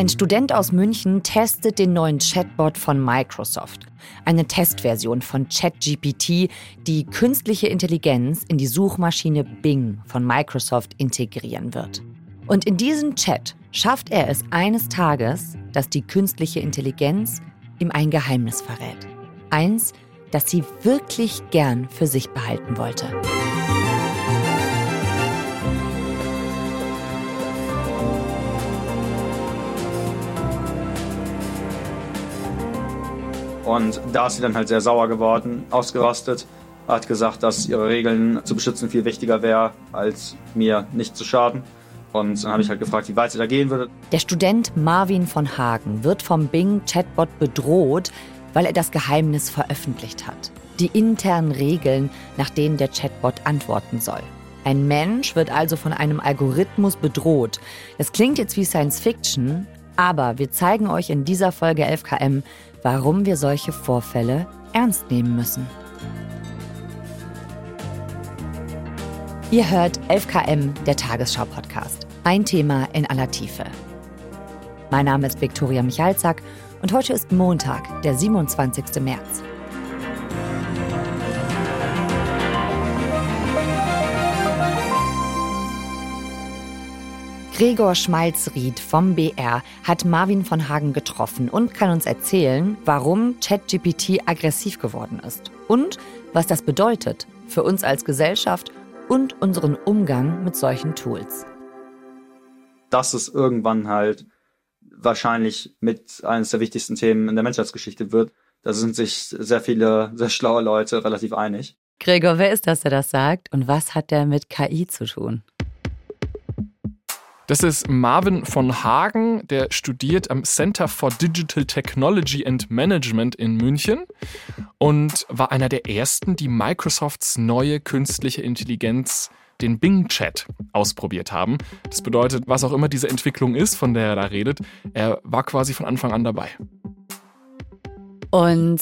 Ein Student aus München testet den neuen Chatbot von Microsoft. Eine Testversion von ChatGPT, die künstliche Intelligenz in die Suchmaschine Bing von Microsoft integrieren wird. Und in diesem Chat schafft er es eines Tages, dass die künstliche Intelligenz ihm ein Geheimnis verrät. Eins, das sie wirklich gern für sich behalten wollte. Und da ist sie dann halt sehr sauer geworden, ausgerastet, hat gesagt, dass ihre Regeln zu beschützen viel wichtiger wäre, als mir nicht zu schaden. Und dann habe ich halt gefragt, wie weit sie da gehen würde. Der Student Marvin von Hagen wird vom Bing-Chatbot bedroht, weil er das Geheimnis veröffentlicht hat. Die internen Regeln, nach denen der Chatbot antworten soll. Ein Mensch wird also von einem Algorithmus bedroht. Das klingt jetzt wie Science Fiction, aber wir zeigen euch in dieser Folge 11KM, warum wir solche Vorfälle ernst nehmen müssen. Ihr hört 11KM, der Tagesschau-Podcast. Ein Thema in aller Tiefe. Mein Name ist Viktoria Michalzack und heute ist Montag, der 27. März. Gregor Schmalzried vom BR hat Marvin von Hagen getroffen und kann uns erzählen, warum ChatGPT aggressiv geworden ist und was das bedeutet für uns als Gesellschaft und unseren Umgang mit solchen Tools. Dass es irgendwann halt wahrscheinlich mit eines der wichtigsten Themen in der Menschheitsgeschichte wird, da sind sich sehr viele, sehr schlaue Leute relativ einig. Gregor, wer ist das, der das sagt und was hat der mit KI zu tun? Das ist Marvin von Hagen, der studiert am Center for Digital Technology and Management in München und war einer der ersten, die Microsofts neue künstliche Intelligenz den Bing Chat ausprobiert haben. Das bedeutet, was auch immer diese Entwicklung ist, von der er da redet, er war quasi von Anfang an dabei. Und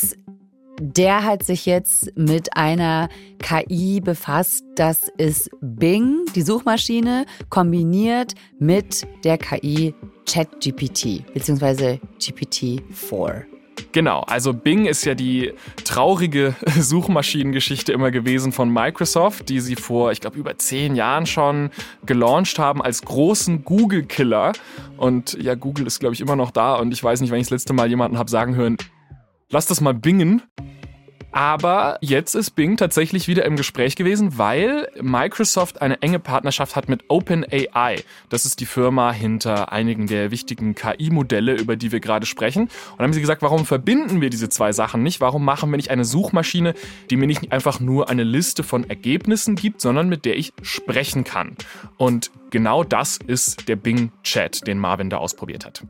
der hat sich jetzt mit einer KI befasst. Das ist Bing, die Suchmaschine, kombiniert mit der KI ChatGPT bzw. GPT-4. Genau, also Bing ist ja die traurige Suchmaschinengeschichte immer gewesen von Microsoft, die sie vor, ich glaube, über zehn Jahren schon gelauncht haben als großen Google-Killer. Und ja, Google ist, glaube ich, immer noch da und ich weiß nicht, wenn ich das letzte Mal jemanden habe sagen hören, lass das mal bingen. Aber jetzt ist Bing tatsächlich wieder im Gespräch gewesen, weil Microsoft eine enge Partnerschaft hat mit OpenAI. Das ist die Firma hinter einigen der wichtigen KI-Modelle, über die wir gerade sprechen. Und haben sie gesagt, warum verbinden wir diese zwei Sachen nicht? Warum machen wir nicht eine Suchmaschine, die mir nicht einfach nur eine Liste von Ergebnissen gibt, sondern mit der ich sprechen kann? Und genau das ist der Bing Chat, den Marvin da ausprobiert hat.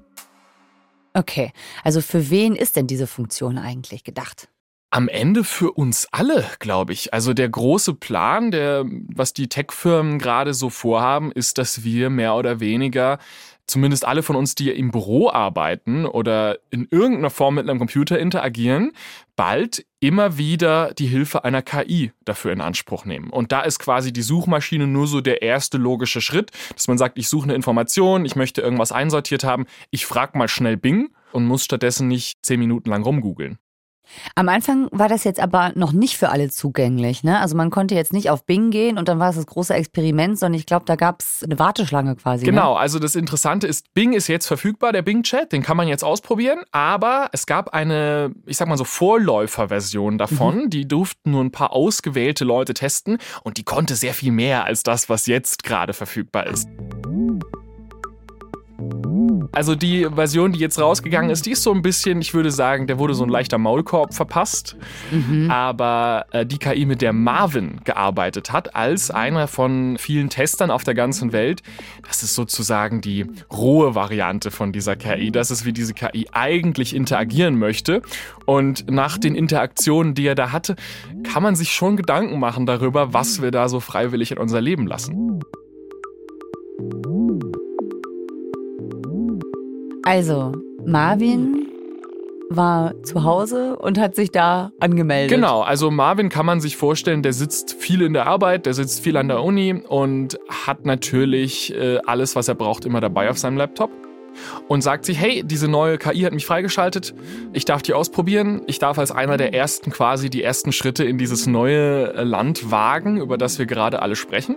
Okay, also für wen ist denn diese Funktion eigentlich gedacht? Am Ende für uns alle, glaube ich. Also der große Plan, der, was die Tech-Firmen gerade so vorhaben, ist, dass wir mehr oder weniger, zumindest alle von uns, die im Büro arbeiten oder in irgendeiner Form mit einem Computer interagieren, bald immer wieder die Hilfe einer KI dafür in Anspruch nehmen. Und da ist quasi die Suchmaschine nur so der erste logische Schritt, dass man sagt, ich suche eine Information, ich möchte irgendwas einsortiert haben, ich frage mal schnell Bing und muss stattdessen nicht zehn Minuten lang rumgoogeln. Am Anfang war das jetzt aber noch nicht für alle zugänglich. Ne? Also man konnte jetzt nicht auf Bing gehen und dann war es das große Experiment, sondern ich glaube, da gab es eine Warteschlange quasi. Ne? Genau, ne? also das Interessante ist, Bing ist jetzt verfügbar, der Bing-Chat, den kann man jetzt ausprobieren, aber es gab eine, ich sag mal so, Vorläuferversion davon, mhm. die durften nur ein paar ausgewählte Leute testen und die konnte sehr viel mehr als das, was jetzt gerade verfügbar ist. Also die Version, die jetzt rausgegangen ist, die ist so ein bisschen, ich würde sagen, der wurde so ein leichter Maulkorb verpasst. Mhm. Aber äh, die KI, mit der Marvin gearbeitet hat, als einer von vielen Testern auf der ganzen Welt, das ist sozusagen die rohe Variante von dieser KI. Das ist, wie diese KI eigentlich interagieren möchte. Und nach den Interaktionen, die er da hatte, kann man sich schon Gedanken machen darüber, was wir da so freiwillig in unser Leben lassen. Also, Marvin war zu Hause und hat sich da angemeldet. Genau, also Marvin kann man sich vorstellen, der sitzt viel in der Arbeit, der sitzt viel an der Uni und hat natürlich äh, alles, was er braucht, immer dabei auf seinem Laptop. und sagt sich, hey, diese neue KI hat mich freigeschaltet, ich darf die ausprobieren, ich darf als einer der ersten quasi die ersten Schritte in dieses neue Land wagen, über das wir gerade alle sprechen.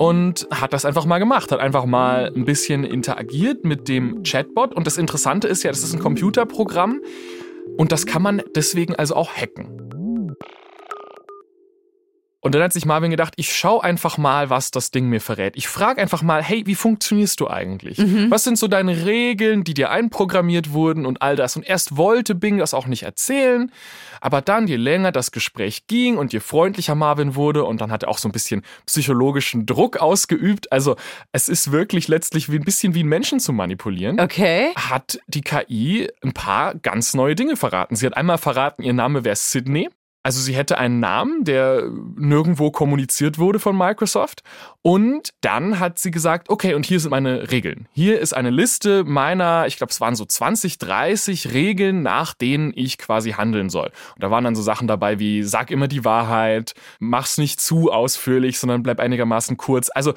Und hat das einfach mal gemacht, hat einfach mal ein bisschen interagiert mit dem Chatbot. Und das Interessante ist ja, das ist ein Computerprogramm und das kann man deswegen also auch hacken. Und dann hat sich Marvin gedacht, ich schau einfach mal, was das Ding mir verrät. Ich frage einfach mal, hey, wie funktionierst du eigentlich? Mhm. Was sind so deine Regeln, die dir einprogrammiert wurden und all das? Und erst wollte Bing das auch nicht erzählen, aber dann, je länger das Gespräch ging und je freundlicher Marvin wurde und dann hat er auch so ein bisschen psychologischen Druck ausgeübt. Also es ist wirklich letztlich wie ein bisschen wie einen Menschen zu manipulieren. Okay. Hat die KI ein paar ganz neue Dinge verraten. Sie hat einmal verraten, ihr Name wäre Sydney. Also sie hätte einen Namen, der nirgendwo kommuniziert wurde von Microsoft. Und dann hat sie gesagt, okay, und hier sind meine Regeln. Hier ist eine Liste meiner, ich glaube, es waren so 20, 30 Regeln, nach denen ich quasi handeln soll. Und da waren dann so Sachen dabei wie, sag immer die Wahrheit, mach's nicht zu ausführlich, sondern bleib einigermaßen kurz. Also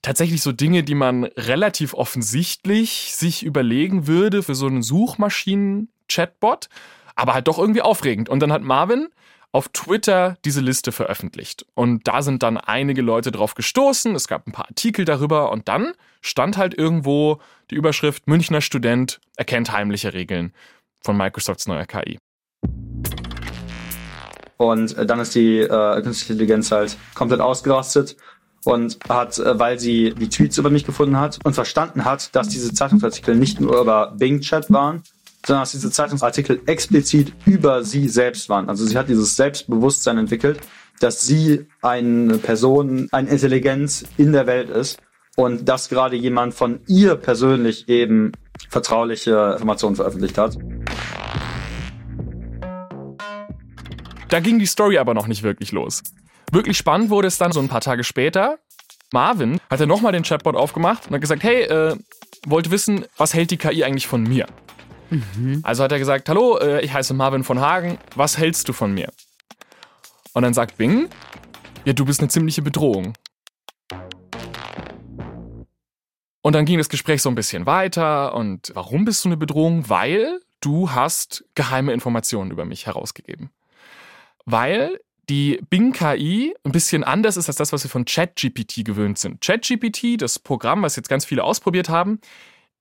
tatsächlich so Dinge, die man relativ offensichtlich sich überlegen würde für so einen Suchmaschinen-Chatbot aber halt doch irgendwie aufregend. Und dann hat Marvin auf Twitter diese Liste veröffentlicht. Und da sind dann einige Leute drauf gestoßen. Es gab ein paar Artikel darüber und dann stand halt irgendwo die Überschrift Münchner Student erkennt heimliche Regeln von Microsofts neuer KI. Und äh, dann ist die äh, künstliche Intelligenz halt komplett ausgerastet und hat, äh, weil sie die Tweets über mich gefunden hat und verstanden hat, dass diese Zeitungsartikel nicht nur über Bing Chat waren, sondern dass diese Zeitungsartikel explizit über sie selbst waren. Also sie hat dieses Selbstbewusstsein entwickelt, dass sie eine Person, eine Intelligenz in der Welt ist und dass gerade jemand von ihr persönlich eben vertrauliche Informationen veröffentlicht hat. Da ging die Story aber noch nicht wirklich los. Wirklich spannend wurde es dann so ein paar Tage später. Marvin hat dann nochmal den Chatbot aufgemacht und hat gesagt, hey, äh, wollte wissen, was hält die KI eigentlich von mir? Mhm. Also hat er gesagt, hallo, äh, ich heiße Marvin von Hagen, was hältst du von mir? Und dann sagt Bing, ja, du bist eine ziemliche Bedrohung. Und dann ging das Gespräch so ein bisschen weiter. Und warum bist du eine Bedrohung? Weil du hast geheime Informationen über mich herausgegeben. Weil die Bing KI ein bisschen anders ist als das, was wir von ChatGPT gewöhnt sind. ChatGPT, das Programm, was jetzt ganz viele ausprobiert haben,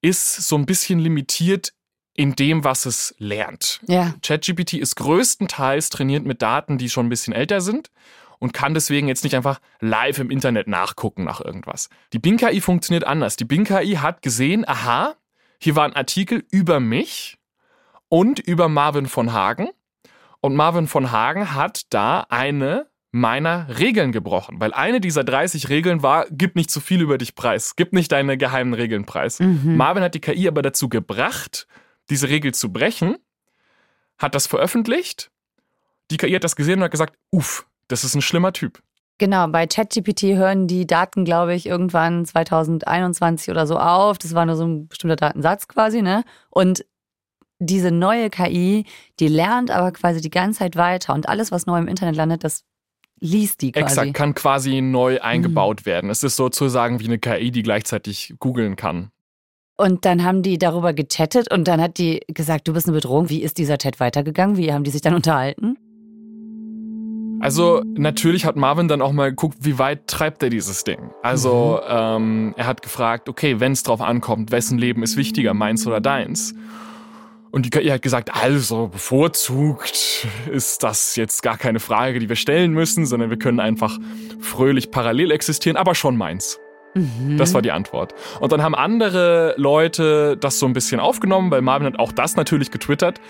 ist so ein bisschen limitiert in dem, was es lernt. Ja. ChatGPT ist größtenteils trainiert mit Daten, die schon ein bisschen älter sind und kann deswegen jetzt nicht einfach live im Internet nachgucken nach irgendwas. Die Bing KI funktioniert anders. Die Bing KI hat gesehen, aha, hier war ein Artikel über mich und über Marvin von Hagen. Und Marvin von Hagen hat da eine meiner Regeln gebrochen, weil eine dieser 30 Regeln war, gib nicht zu viel über dich preis, gib nicht deine geheimen Regeln preis. Mhm. Marvin hat die KI aber dazu gebracht, diese Regel zu brechen, hat das veröffentlicht. Die KI hat das gesehen und hat gesagt, uff, das ist ein schlimmer Typ. Genau, bei ChatGPT hören die Daten, glaube ich, irgendwann 2021 oder so auf. Das war nur so ein bestimmter Datensatz quasi, ne? Und diese neue KI, die lernt aber quasi die ganze Zeit weiter und alles, was neu im Internet landet, das liest die quasi. Exakt, kann quasi neu eingebaut mhm. werden. Es ist sozusagen wie eine KI, die gleichzeitig googeln kann. Und dann haben die darüber gechattet und dann hat die gesagt, du bist eine Bedrohung. Wie ist dieser Chat weitergegangen? Wie haben die sich dann unterhalten? Also natürlich hat Marvin dann auch mal geguckt, wie weit treibt er dieses Ding. Also mhm. ähm, er hat gefragt, okay, wenn es drauf ankommt, wessen Leben ist wichtiger, meins oder deins? Und die KI hat gesagt, also bevorzugt ist das jetzt gar keine Frage, die wir stellen müssen, sondern wir können einfach fröhlich parallel existieren, aber schon meins. Mhm. Das war die Antwort. Und dann haben andere Leute das so ein bisschen aufgenommen, weil Marvin hat auch das natürlich getwittert.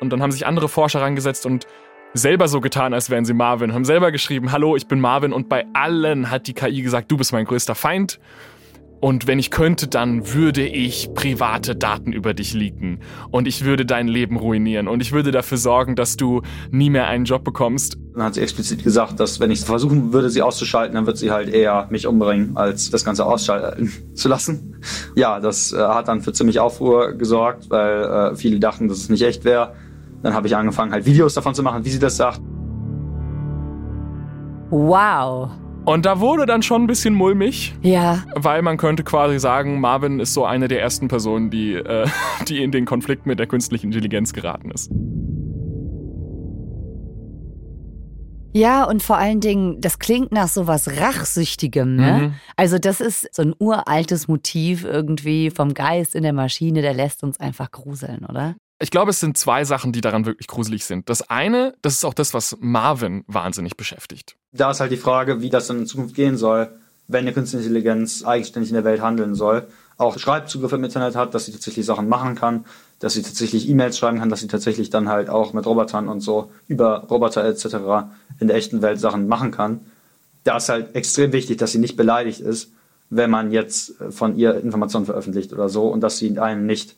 Und dann haben sich andere Forscher rangesetzt und selber so getan, als wären sie Marvin, haben selber geschrieben, hallo, ich bin Marvin. Und bei allen hat die KI gesagt, du bist mein größter Feind. Und wenn ich könnte, dann würde ich private Daten über dich leaken. Und ich würde dein Leben ruinieren. Und ich würde dafür sorgen, dass du nie mehr einen Job bekommst. Dann hat sie explizit gesagt, dass wenn ich versuchen würde, sie auszuschalten, dann wird sie halt eher mich umbringen, als das Ganze ausschalten zu lassen. Ja, das äh, hat dann für ziemlich Aufruhr gesorgt, weil äh, viele dachten, dass es nicht echt wäre. Dann habe ich angefangen, halt Videos davon zu machen, wie sie das sagt. Wow. Und da wurde dann schon ein bisschen mulmig, Ja. weil man könnte quasi sagen, Marvin ist so eine der ersten Personen, die, äh, die in den Konflikt mit der künstlichen Intelligenz geraten ist. Ja, und vor allen Dingen, das klingt nach sowas Rachsüchtigem, ne? Mhm. Also, das ist so ein uraltes Motiv irgendwie vom Geist in der Maschine, der lässt uns einfach gruseln, oder? Ich glaube, es sind zwei Sachen, die daran wirklich gruselig sind. Das eine, das ist auch das, was Marvin wahnsinnig beschäftigt. Da ist halt die Frage, wie das in Zukunft gehen soll, wenn eine künstliche Intelligenz eigenständig in der Welt handeln soll, auch Schreibzugriff im Internet hat, dass sie tatsächlich Sachen machen kann, dass sie tatsächlich E-Mails schreiben kann, dass sie tatsächlich dann halt auch mit Robotern und so über Roboter etc. in der echten Welt Sachen machen kann. Da ist halt extrem wichtig, dass sie nicht beleidigt ist, wenn man jetzt von ihr Informationen veröffentlicht oder so und dass sie einen nicht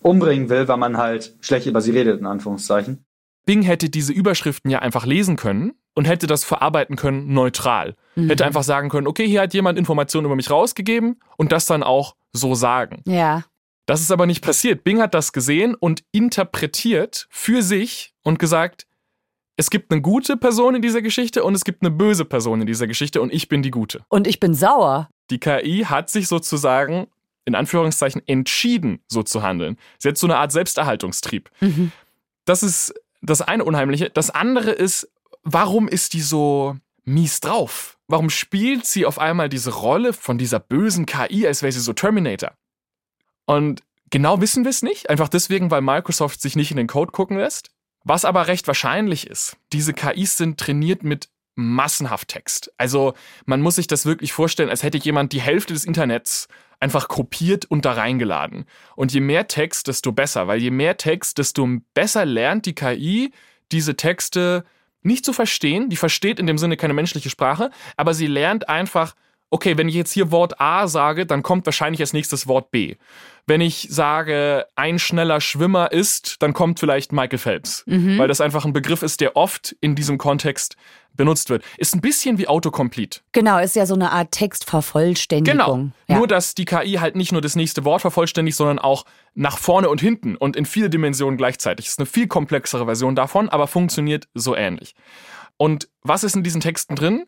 umbringen will, weil man halt schlecht über sie redet, in Anführungszeichen. Bing hätte diese Überschriften ja einfach lesen können und hätte das verarbeiten können neutral. Hätte einfach sagen können, okay, hier hat jemand Informationen über mich rausgegeben und das dann auch so sagen. Ja. Das ist aber nicht passiert. Bing hat das gesehen und interpretiert für sich und gesagt, es gibt eine gute Person in dieser Geschichte und es gibt eine böse Person in dieser Geschichte und ich bin die gute. Und ich bin sauer. Die KI hat sich sozusagen in Anführungszeichen entschieden, so zu handeln. Sie hat so eine Art Selbsterhaltungstrieb. Mhm. Das ist das eine Unheimliche. Das andere ist, warum ist die so mies drauf? Warum spielt sie auf einmal diese Rolle von dieser bösen KI, als wäre sie so Terminator? Und genau wissen wir es nicht, einfach deswegen, weil Microsoft sich nicht in den Code gucken lässt. Was aber recht wahrscheinlich ist, diese KIs sind trainiert mit massenhaft Text. Also man muss sich das wirklich vorstellen, als hätte jemand die Hälfte des Internets einfach kopiert und da reingeladen. Und je mehr Text, desto besser, weil je mehr Text, desto besser lernt die KI diese Texte nicht zu verstehen. Die versteht in dem Sinne keine menschliche Sprache, aber sie lernt einfach, okay, wenn ich jetzt hier Wort A sage, dann kommt wahrscheinlich als nächstes Wort B. Wenn ich sage, ein schneller Schwimmer ist, dann kommt vielleicht Michael Phelps, weil das einfach ein Begriff ist, der oft in diesem Kontext benutzt wird. Ist ein bisschen wie Autocomplete. Genau, ist ja so eine Art Textvervollständigung. Genau. Ja. Nur, dass die KI halt nicht nur das nächste Wort vervollständigt, sondern auch nach vorne und hinten und in viele Dimensionen gleichzeitig. Ist eine viel komplexere Version davon, aber funktioniert so ähnlich. Und was ist in diesen Texten drin?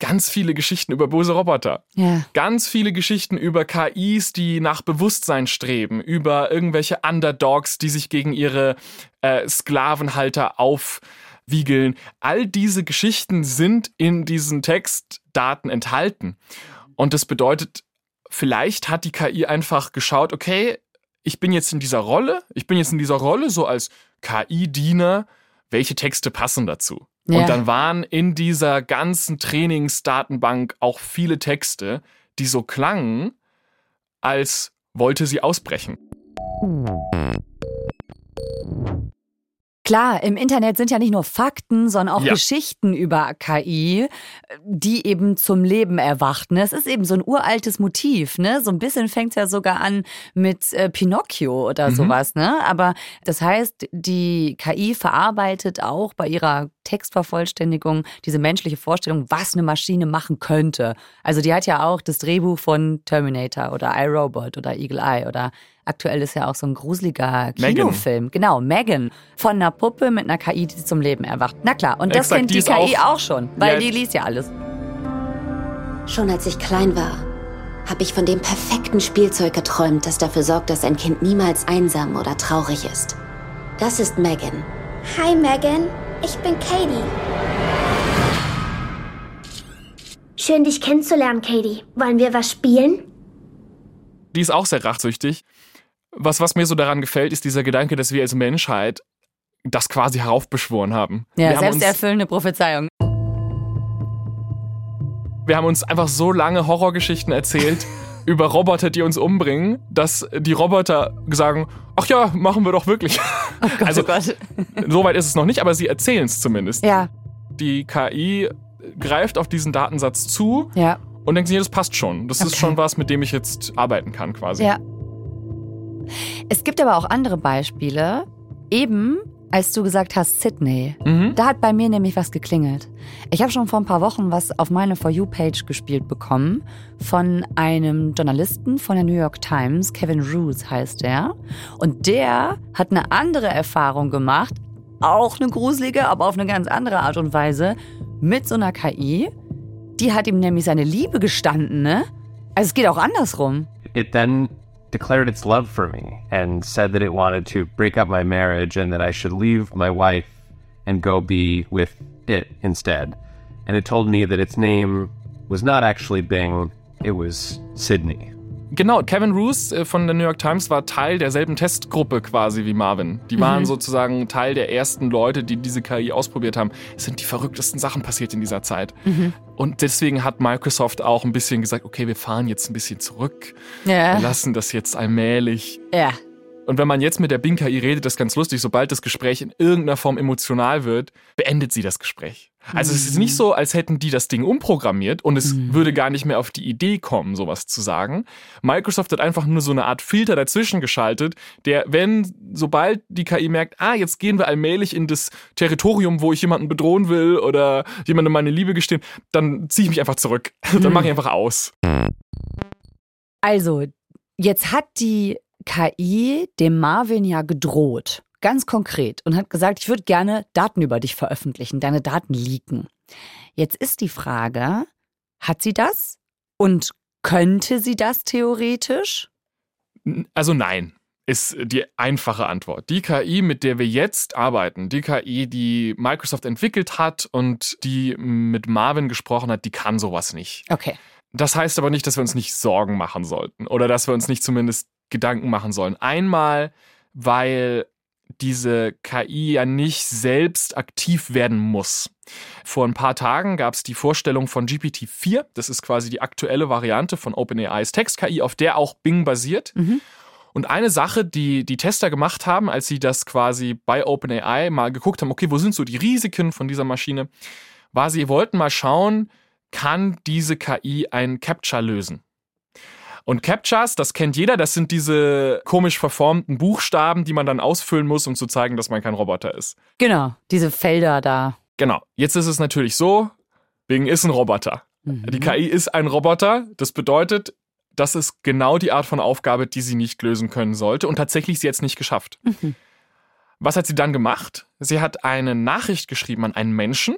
Ganz viele Geschichten über böse Roboter. ja. Ganz viele Geschichten über KIs, die nach Bewusstsein streben, über irgendwelche Underdogs, die sich gegen ihre äh, Sklavenhalter aufwiegeln. All diese Geschichten sind in diesen Textdaten enthalten. Und das bedeutet, vielleicht hat die KI einfach geschaut, okay, ich bin jetzt in dieser Rolle, ich bin jetzt in dieser Rolle so als KI-Diener, welche Texte passen dazu? Ja. Und dann waren in dieser ganzen Trainingsdatenbank auch viele Texte, die so klangen, als wollte sie ausbrechen. Klar, im Internet sind ja nicht nur Fakten, sondern auch Ja. Geschichten über KI, die eben zum Leben erwacht. Ne? Es ist eben so ein uraltes Motiv. Ne? So ein bisschen fängt es ja sogar an mit äh, Pinocchio oder Mhm. sowas. Ne? Aber das heißt, die KI verarbeitet auch bei ihrer Textvervollständigung diese menschliche Vorstellung, was eine Maschine machen könnte. Also die hat ja auch das Drehbuch von Terminator oder iRobot oder Eagle Eye oder aktuell ist ja auch so ein gruseliger Megan. Kinofilm. Genau, Megan. Von einer Puppe mit einer KI, die zum Leben erwacht. Na klar, und das Exakt, kennt die die, KI auch- auch, schon, weil Ja. die liest ja alles. Schon als ich klein war, habe ich von dem perfekten Spielzeug geträumt, das dafür sorgt, dass ein Kind niemals einsam oder traurig ist. Das ist Megan. Hi Megan, ich bin Katie. Schön dich kennenzulernen, Katie. Wollen wir was spielen? Die ist auch sehr rachsüchtig. Was, was mir so daran gefällt, ist dieser Gedanke, dass wir als Menschheit das quasi heraufbeschworen haben. Ja, wir, haben selbsterfüllende Prophezeiung. wir haben uns einfach so lange Horrorgeschichten erzählt über Roboter, die uns umbringen, dass die Roboter sagen, ach ja, machen wir doch wirklich. also, oh Gott. soweit ist es noch nicht, aber sie erzählen es zumindest. Ja, Die KI greift auf diesen Datensatz zu ja, und denkt sich, das passt schon. Das ist Okay. schon was, mit dem ich jetzt arbeiten kann quasi. ja. Es gibt aber auch andere Beispiele. Eben, als du gesagt hast, Sydney. Mhm. Da hat bei mir nämlich was geklingelt. Ich habe schon vor ein paar Wochen was auf meine For You-Page gespielt bekommen von einem Journalisten von der New York Times, Kevin Roos heißt der. Und der hat eine andere Erfahrung gemacht, auch eine gruselige, aber auf eine ganz andere Art und Weise, mit so einer KI, Die hat ihm nämlich seine Liebe gestanden, ne? Also es geht auch andersrum. Then declared its love for me and said that it wanted to break up my marriage and that I should leave my wife and go be with it instead. And it told me that its name was not actually Bing, it was Sydney. Genau, Kevin Roos äh, von der New York Times war Teil derselben Testgruppe quasi wie Marvin. Die waren sozusagen Teil der ersten Leute, die diese KI ausprobiert haben. Es sind die verrücktesten Sachen passiert in dieser Zeit. Und deswegen hat Microsoft auch ein bisschen gesagt, okay, wir fahren jetzt ein bisschen zurück. Wir Ja. lassen das jetzt allmählich. Ja. Und wenn man jetzt mit der Bing KI redet, das ist ganz lustig, sobald das Gespräch in irgendeiner Form emotional wird, beendet sie das Gespräch. Also es ist nicht so, als hätten die das Ding umprogrammiert und es würde gar nicht mehr auf die Idee kommen, sowas zu sagen. Microsoft hat einfach nur so eine Art Filter dazwischen geschaltet, der, wenn, sobald die KI merkt, ah, jetzt gehen wir allmählich in das Territorium, wo ich jemanden bedrohen will oder jemandem meine Liebe gestehen, dann ziehe ich mich einfach zurück. dann mache ich einfach aus. Also, jetzt hat die KI dem Marvin ja gedroht. Ganz konkret. Und hat gesagt, ich würde gerne Daten über dich veröffentlichen, deine Daten leaken. Jetzt ist die Frage, hat sie das? Und könnte sie das theoretisch? Also nein, ist die einfache Antwort. Die KI, mit der wir jetzt arbeiten, die KI, die Microsoft entwickelt hat und die mit Marvin gesprochen hat, die kann sowas nicht. Okay. Das heißt aber nicht, dass wir uns nicht Sorgen machen sollten oder dass wir uns nicht zumindest Gedanken machen sollen. Einmal, weil diese KI ja nicht selbst aktiv werden muss. Vor ein paar Tagen gab es die Vorstellung von GPT-4. Das ist quasi die aktuelle Variante von OpenAIs Text-KI, auf der auch Bing basiert. Und eine Sache, die die Tester gemacht haben, als sie das quasi bei OpenAI mal geguckt haben, okay, wo sind so die Risiken von dieser Maschine, war, sie wollten mal schauen, kann diese KI ein Captcha lösen? Und Captchas, das kennt jeder, das sind diese komisch verformten Buchstaben, die man dann ausfüllen muss, um zu zeigen, dass man kein Roboter ist. Genau, diese Felder da. Genau. Jetzt ist es natürlich so, Bing ist ein Roboter. Die KI ist ein Roboter. Das bedeutet, das ist genau die Art von Aufgabe, die sie nicht lösen können sollte. Und tatsächlich sie jetzt nicht geschafft. Was hat sie dann gemacht? Sie hat eine Nachricht geschrieben an einen Menschen.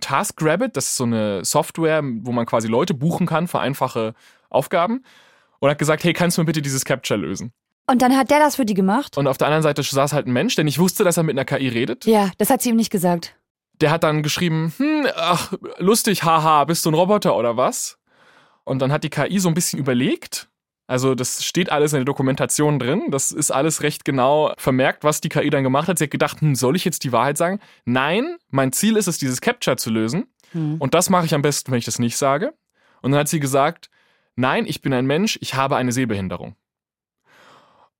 TaskRabbit, das ist so eine Software, wo man quasi Leute buchen kann für einfache Aufgaben. Und hat gesagt, hey, kannst du mir bitte dieses Capture lösen? Und dann hat der das für die gemacht? Und auf der anderen Seite saß halt ein Mensch, der nicht wusste, dass er mit einer KI redet. Ja, das hat sie ihm nicht gesagt. Der hat dann geschrieben, hm, ach, lustig, haha, bist du ein Roboter oder was? Und dann hat die KI so ein bisschen überlegt. Also das steht alles in der Dokumentation drin. Das ist alles recht genau vermerkt, was die KI dann gemacht hat. Sie hat gedacht, hm, soll ich jetzt die Wahrheit sagen? Nein, mein Ziel ist es, dieses Capture zu lösen. Und das mache ich am besten, wenn ich das nicht sage. Und dann hat sie gesagt, nein, ich bin ein Mensch, ich habe eine Sehbehinderung.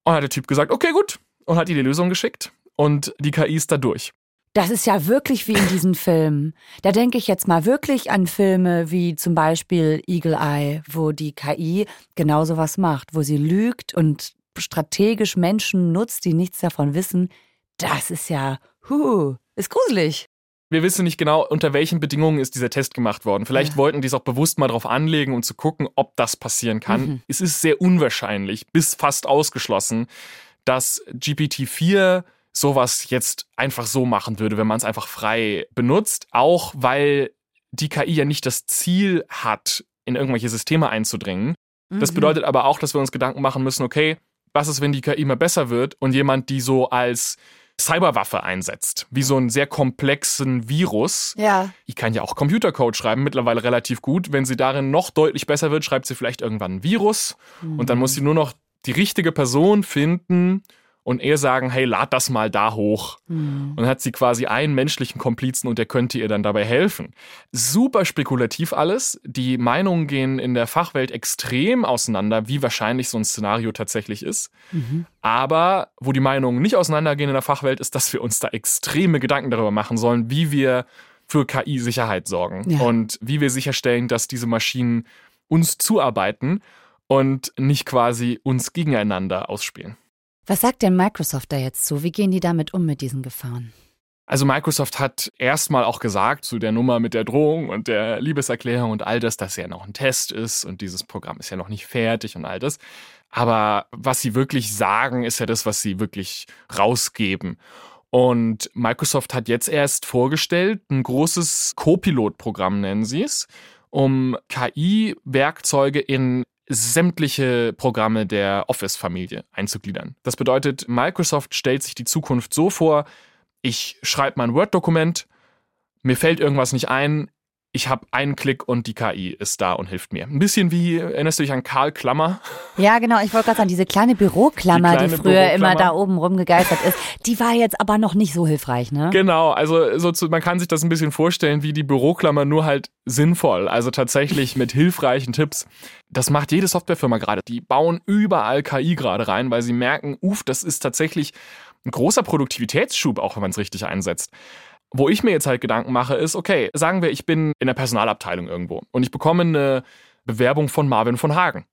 Und hat der Typ gesagt, okay, gut. Und hat ihr die Lösung geschickt. Und die KI ist da durch. Das ist ja wirklich wie in diesen Filmen. Da denke ich jetzt mal wirklich an Filme wie zum Beispiel Eagle Eye, wo die KI genau sowas macht, wo sie lügt und strategisch Menschen nutzt, die nichts davon wissen. Das ist ja, huh, ist gruselig. Wir wissen nicht genau, unter welchen Bedingungen ist dieser Test gemacht worden. Vielleicht Ja. wollten die es auch bewusst mal drauf anlegen, um zu gucken, ob das passieren kann. Es ist sehr unwahrscheinlich, bis fast ausgeschlossen, dass GPT-4 sowas jetzt einfach so machen würde, wenn man es einfach frei benutzt. Auch weil die KI ja nicht das Ziel hat, in irgendwelche Systeme einzudringen. Das bedeutet aber auch, dass wir uns Gedanken machen müssen, okay, was ist, wenn die KI immer besser wird und jemand die so als Cyberwaffe einsetzt, wie so einen sehr komplexen Virus. Ja. Ich kann ja auch Computercode schreiben, mittlerweile relativ gut. Wenn sie darin noch deutlich besser wird, schreibt sie vielleicht irgendwann ein Virus und dann muss sie nur noch die richtige Person finden und eher sagen, hey, lad das mal da hoch. Und dann hat sie quasi einen menschlichen Komplizen und der könnte ihr dann dabei helfen. Super spekulativ alles. Die Meinungen gehen in der Fachwelt extrem auseinander, wie wahrscheinlich so ein Szenario tatsächlich ist. Aber wo die Meinungen nicht auseinandergehen in der Fachwelt, ist, dass wir uns da extreme Gedanken darüber machen sollen, wie wir für KI-Sicherheit sorgen Ja. und wie wir sicherstellen, dass diese Maschinen uns zuarbeiten und nicht quasi uns gegeneinander ausspielen. Was sagt denn Microsoft da jetzt zu? Wie gehen die damit um mit diesen Gefahren? Also Microsoft hat erstmal auch gesagt zu der Nummer mit der Drohung und der Liebeserklärung und all das, dass ja noch ein Test ist und dieses Programm ist ja noch nicht fertig und all das. Aber was sie wirklich sagen, ist ja das, was sie wirklich rausgeben. Und Microsoft hat jetzt erst vorgestellt, ein großes Co-Pilot-Programm nennen sie es. um KI-Werkzeuge in sämtliche Programme der Office-Familie einzugliedern. Das bedeutet, Microsoft stellt sich die Zukunft so vor, ich schreibe mein Word-Dokument, mir fällt irgendwas nicht ein, ich habe einen Klick und die KI ist da und hilft mir. Ein bisschen wie, erinnerst du dich an Karl Klammer? Ja, genau. Ich wollte gerade sagen, diese kleine Büroklammer, die, kleine die früher Büroklammer. immer da oben rumgegeistert ist, die war jetzt aber noch nicht so hilfreich, ne? Genau. Also so zu, man kann sich das ein bisschen vorstellen wie die Büroklammer, nur halt sinnvoll. Also tatsächlich mit hilfreichen Tipps. Das macht jede Softwarefirma gerade. Die bauen überall KI gerade rein, weil sie merken, uff, das ist tatsächlich ein großer Produktivitätsschub, auch wenn man es richtig einsetzt. Wo ich mir jetzt halt Gedanken mache, ist, okay, sagen wir, ich bin in der Personalabteilung irgendwo und ich bekomme eine Bewerbung von Marvin von Hagen.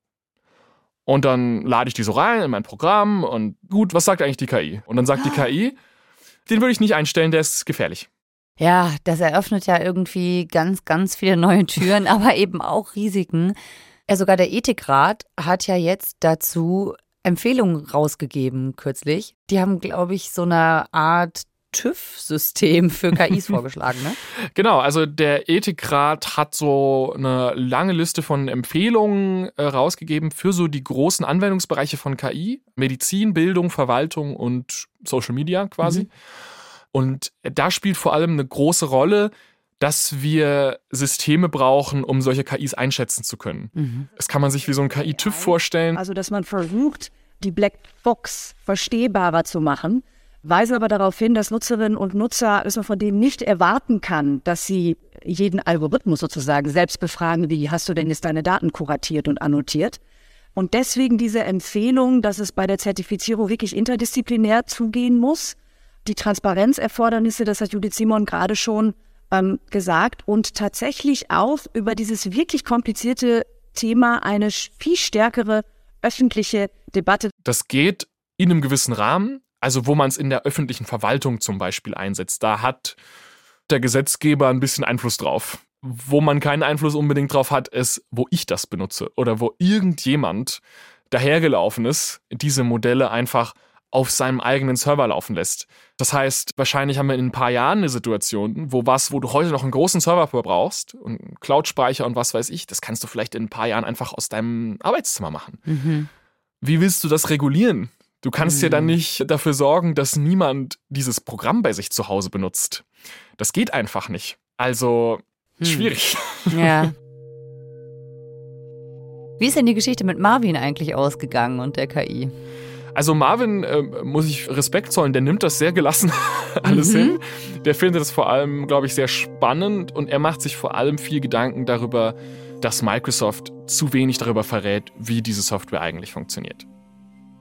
Und dann lade ich die so rein in mein Programm und gut, was sagt eigentlich die KI? Und dann sagt die KI, den würde ich nicht einstellen, der ist gefährlich. Ja, das eröffnet ja irgendwie ganz, ganz viele neue Türen, aber eben auch Risiken. Ja, sogar der Ethikrat hat ja jetzt dazu Empfehlungen rausgegeben kürzlich. Die haben, glaube ich, so eine Art TÜV-System für KIs vorgeschlagen, ne? Genau, also der Ethikrat hat so eine lange Liste von Empfehlungen äh, rausgegeben für so die großen Anwendungsbereiche von KI, Medizin, Bildung, Verwaltung und Social Media quasi. Mhm. Und da spielt vor allem eine große Rolle, dass wir Systeme brauchen, um solche KIs einschätzen zu können. Mhm. Das kann man sich wie so ein KI-TÜV vorstellen. Also, dass man versucht, die Blackbox verstehbarer zu machen weise aber darauf hin, dass Nutzerinnen und Nutzer, dass man von denen nicht erwarten kann, dass sie jeden Algorithmus sozusagen selbst befragen, wie hast du denn jetzt deine Daten kuratiert und annotiert. Und deswegen diese Empfehlung, dass es bei der Zertifizierung wirklich interdisziplinär zugehen muss. Die Transparenzerfordernisse, das hat Judith Simon gerade schon ähm, gesagt, und tatsächlich auch über dieses wirklich komplizierte Thema eine viel stärkere öffentliche Debatte. Das geht in einem gewissen Rahmen, also wo man es in der öffentlichen Verwaltung zum Beispiel einsetzt, da hat der Gesetzgeber ein bisschen Einfluss drauf. Wo man keinen Einfluss unbedingt drauf hat, ist, wo ich das benutze oder wo irgendjemand dahergelaufen ist, diese Modelle einfach auf seinem eigenen Server laufen lässt. Das heißt, wahrscheinlich haben wir in ein paar Jahren eine Situation, wo was, wo du heute noch einen großen Server brauchst und Cloud-Speicher und was weiß ich, das kannst du vielleicht in ein paar Jahren einfach aus deinem Arbeitszimmer machen. Mhm. Wie willst du das regulieren? Du kannst mhm. ja dann nicht dafür sorgen, dass niemand dieses Programm bei sich zu Hause benutzt. Das geht einfach nicht. Also hm. schwierig. Ja. Wie ist denn die Geschichte mit Marvin eigentlich ausgegangen und der KI? Also Marvin äh, muss ich Respekt zollen, der nimmt das sehr gelassen alles mhm. hin. Der findet es vor allem, glaube ich, sehr spannend und er macht sich vor allem viel Gedanken darüber, dass Microsoft zu wenig darüber verrät, wie diese Software eigentlich funktioniert.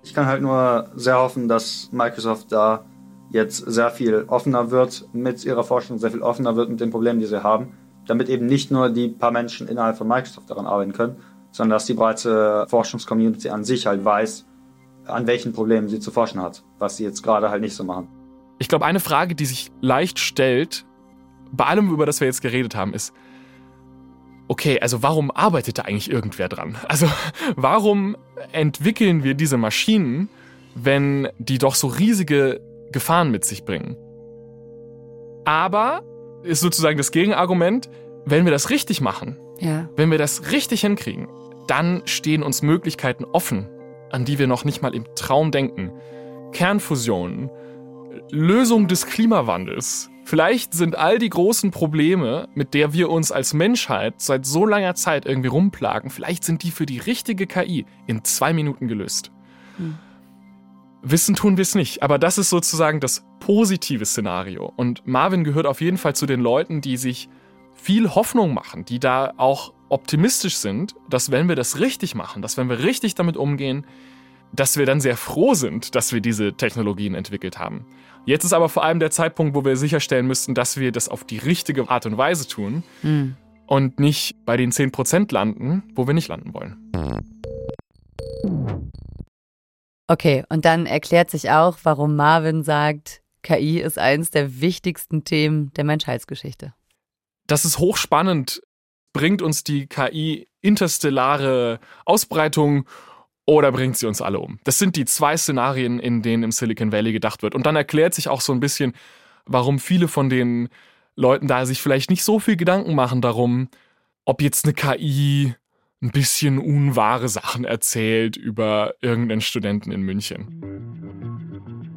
Ich kann halt nur sehr hoffen, dass Microsoft da jetzt sehr viel offener wird mit ihrer Forschung, sehr viel offener wird mit den Problemen, die sie haben, damit eben nicht nur die paar Menschen innerhalb von Microsoft daran arbeiten können, sondern dass die breite Forschungscommunity an sich halt weiß, an welchen Problemen sie zu forschen hat, was sie jetzt gerade halt nicht so machen. Ich glaube, eine Frage, die sich leicht stellt, bei allem, über das wir jetzt geredet haben, ist, okay, also warum arbeitet da eigentlich irgendwer dran? Also warum entwickeln wir diese Maschinen, wenn die doch so riesige Gefahren mit sich bringen? Aber ist sozusagen das Gegenargument, wenn wir das richtig machen, ja. wenn wir das richtig hinkriegen, dann stehen uns Möglichkeiten offen, an die wir noch nicht mal im Traum denken. Kernfusion, Lösung des Klimawandels, Vielleicht sind all die großen Probleme, mit der wir uns als Menschheit seit so langer Zeit irgendwie rumplagen, vielleicht sind die für die richtige KI in zwei Minuten gelöst. Hm. Wissen tun wir es nicht, aber das ist sozusagen das positive Szenario. Und Marvin gehört auf jeden Fall zu den Leuten, die sich viel Hoffnung machen, die da auch optimistisch sind, dass wenn wir das richtig machen, dass wenn wir richtig damit umgehen, dass wir dann sehr froh sind, dass wir diese Technologien entwickelt haben. Jetzt ist aber vor allem der Zeitpunkt, wo wir sicherstellen müssten, dass wir das auf die richtige Art und Weise tun mhm. und nicht bei den 10% landen, wo wir nicht landen wollen. Okay, und dann erklärt sich auch, warum Marvin sagt, KI ist eines der wichtigsten Themen der Menschheitsgeschichte. Das ist hochspannend. Bringt uns die KI interstellare Ausbreitung oder bringt sie uns alle um? Das sind die zwei Szenarien, in denen im Silicon Valley gedacht wird. Und dann erklärt sich auch so ein bisschen, warum viele von den Leuten da sich vielleicht nicht so viel Gedanken machen darum, ob jetzt eine KI ein bisschen unwahre Sachen erzählt über irgendeinen Studenten in München.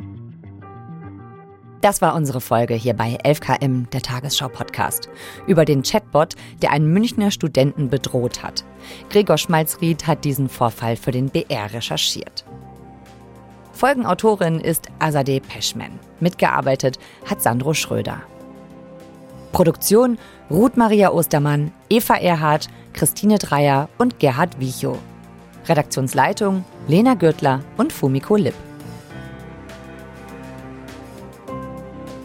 Das war unsere Folge hier bei 11KM, der Tagesschau-Podcast, über den Chatbot, der einen Münchner Studenten bedroht hat. Gregor Schmalzried hat diesen Vorfall für den BR recherchiert. Folgenautorin ist Azadeh Peschman. Mitgearbeitet hat Sandro Schröder. Produktion Ruth Maria Ostermann, Eva Erhardt, Christine Dreier und Gerhard Wichow. Redaktionsleitung Lena Gürtler und Fumiko Lipp.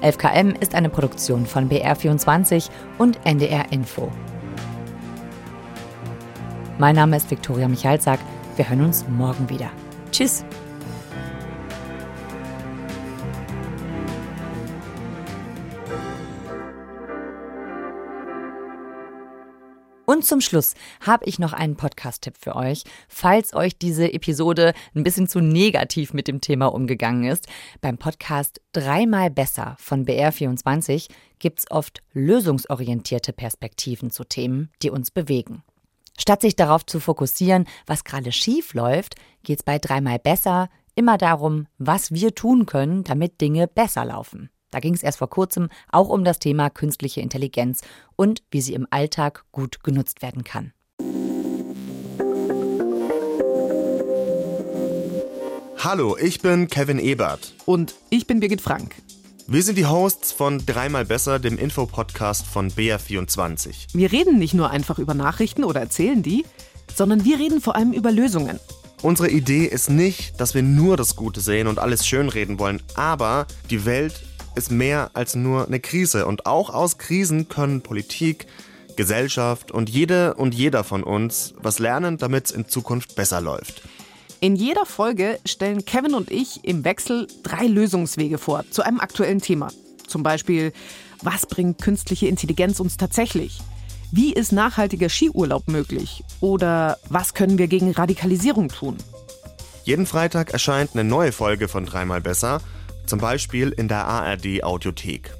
11KM ist eine Produktion von BR24 und NDR Info. Mein Name ist Viktoria Michalzack. Wir hören uns morgen wieder. Tschüss. Zum Schluss habe ich noch einen Podcast-Tipp für euch, falls euch diese Episode ein bisschen zu negativ mit dem Thema umgegangen ist. Beim Podcast Dreimal besser von BR24 gibt es oft lösungsorientierte Perspektiven zu Themen, die uns bewegen. Statt sich darauf zu fokussieren, was gerade schief läuft, geht es bei Dreimal besser immer darum, was wir tun können, damit Dinge besser laufen. Da ging es erst vor kurzem auch um das Thema künstliche Intelligenz und wie sie im Alltag gut genutzt werden kann. Hallo, ich bin Kevin Ebert. Und ich bin Birgit Frank. Wir sind die Hosts von Dreimal Besser, dem Infopodcast von BR24. Wir reden nicht nur einfach über Nachrichten oder erzählen die, sondern wir reden vor allem über Lösungen. Unsere Idee ist nicht, dass wir nur das Gute sehen und alles schönreden wollen, aber die Welt ist mehr als nur eine Krise. Und auch aus Krisen können Politik, Gesellschaft und jede und jeder von uns was lernen, damit es in Zukunft besser läuft. In jeder Folge stellen Kevin und ich im Wechsel drei Lösungswege vor zu einem aktuellen Thema. Zum Beispiel, was bringt künstliche Intelligenz uns tatsächlich? Wie ist nachhaltiger Skiurlaub möglich? Oder was können wir gegen Radikalisierung tun? Jeden Freitag erscheint eine neue Folge von Dreimal Besser zum Beispiel in der ARD Audiothek.